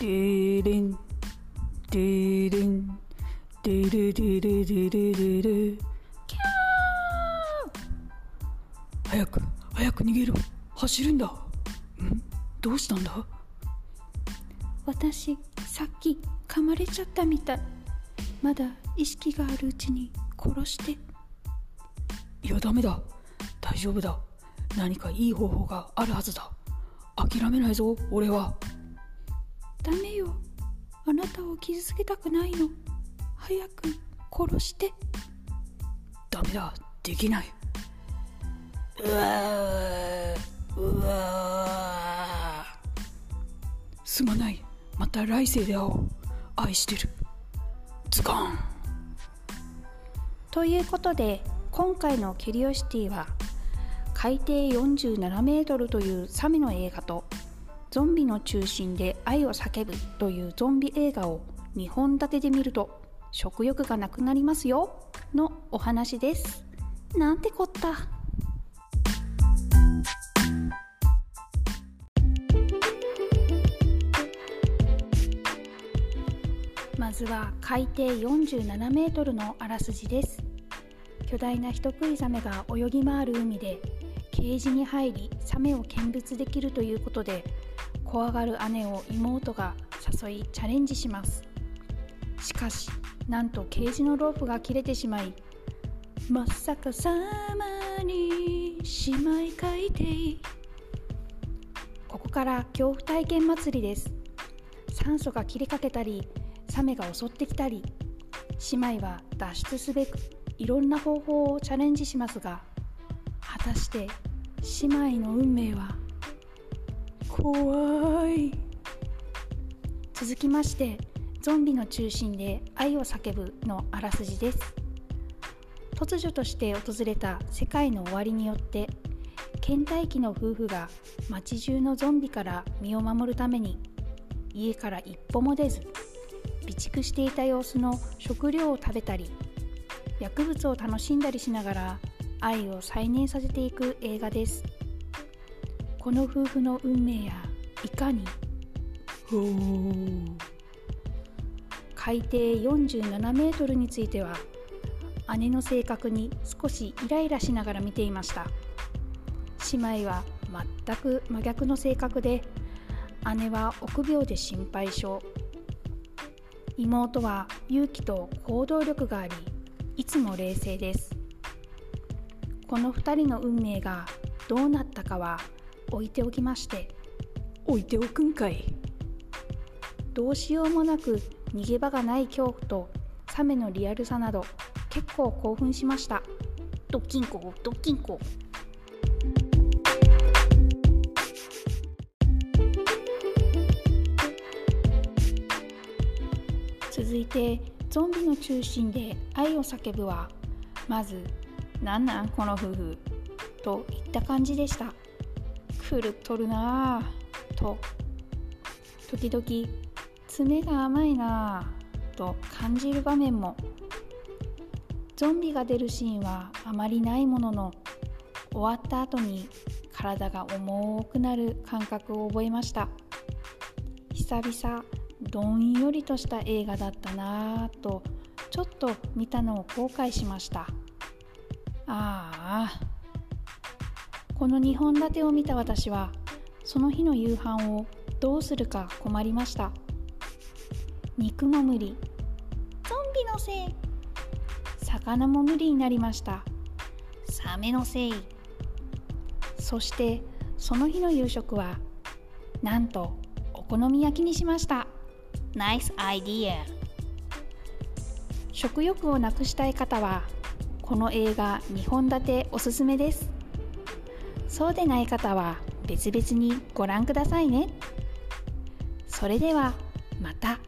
デレンデレンデレデレデレデレキャー早く早く逃げろ走るんだんどうしたんだ私さっき噛まれちゃったみたいまだ意識があるうちに殺していやダメだ大丈夫だ何かいい方法があるはずだ諦めないぞ俺はダメよ。あなたを傷つけたくないの。早く殺して。ダメだ。できない。うわうわすまない。また来世で会おう。愛してる。ズコン。ということで今回のキュリオシティは海底47メートルというサメの映画とゾンビの中心で愛を叫ぶというゾンビ映画を2本立てで見ると食欲がなくなりますよのお話です。なんてこった。まずは海底47メートルのあらすじです。巨大な人食いザメが泳ぎ回る海でケージに入りサメを見物できるということで怖がる姉を妹が誘いチャレンジします。しかしなんとケージのロープが切れてしまいまさかさまに姉妹海底ここから恐怖体験祭りです。酸素が切れかけたりサメが襲ってきたり姉妹は脱出すべくいろんな方法をチャレンジしますが果たして姉妹の運命は怖い。続きましてゾンビの中心で愛を叫ぶのあらすじです。突如として訪れた世界の終わりによって倦怠期の夫婦が街中のゾンビから身を守るために家から一歩も出ず備蓄していた様子の食料を食べたり薬物を楽しんだりしながら愛を再燃させていく映画です。この夫婦の運命やいかに？海底47メートルについては姉の性格に少しイライラしながら見ていました。姉妹は全く真逆の性格で姉は臆病で心配性。妹は勇気と行動力がありいつも冷静です。この2人の運命がどうなったかは置いておきまして置いておくんかい。どうしようもなく逃げ場がない恐怖とサメのリアルさなど結構興奮しました。ドッキンコドッキンコ。続いてゾンビの中心で愛を叫ぶはまず「なんなんこの夫婦」といった感じでした狂っとるな。ぁと。時々爪が甘いな。ぁと感じる場面も。ゾンビが出るシーンはあまりないものの終わった後に体が重くなる感覚を覚えました。久々どんよりとした映画だったな。ぁとちょっと見たのを後悔しました。ああ。この2本立てを見た私はその日の夕飯をどうするか困りました。肉も無理。ゾンビのせい。魚も無理になりました。サメのせい。そしてその日の夕食はなんとお好み焼きにしました。ナイスアイディア食欲をなくしたい方はこの映画2本立ておすすめです。そうでない方は別々にご覧くださいねそれではまた。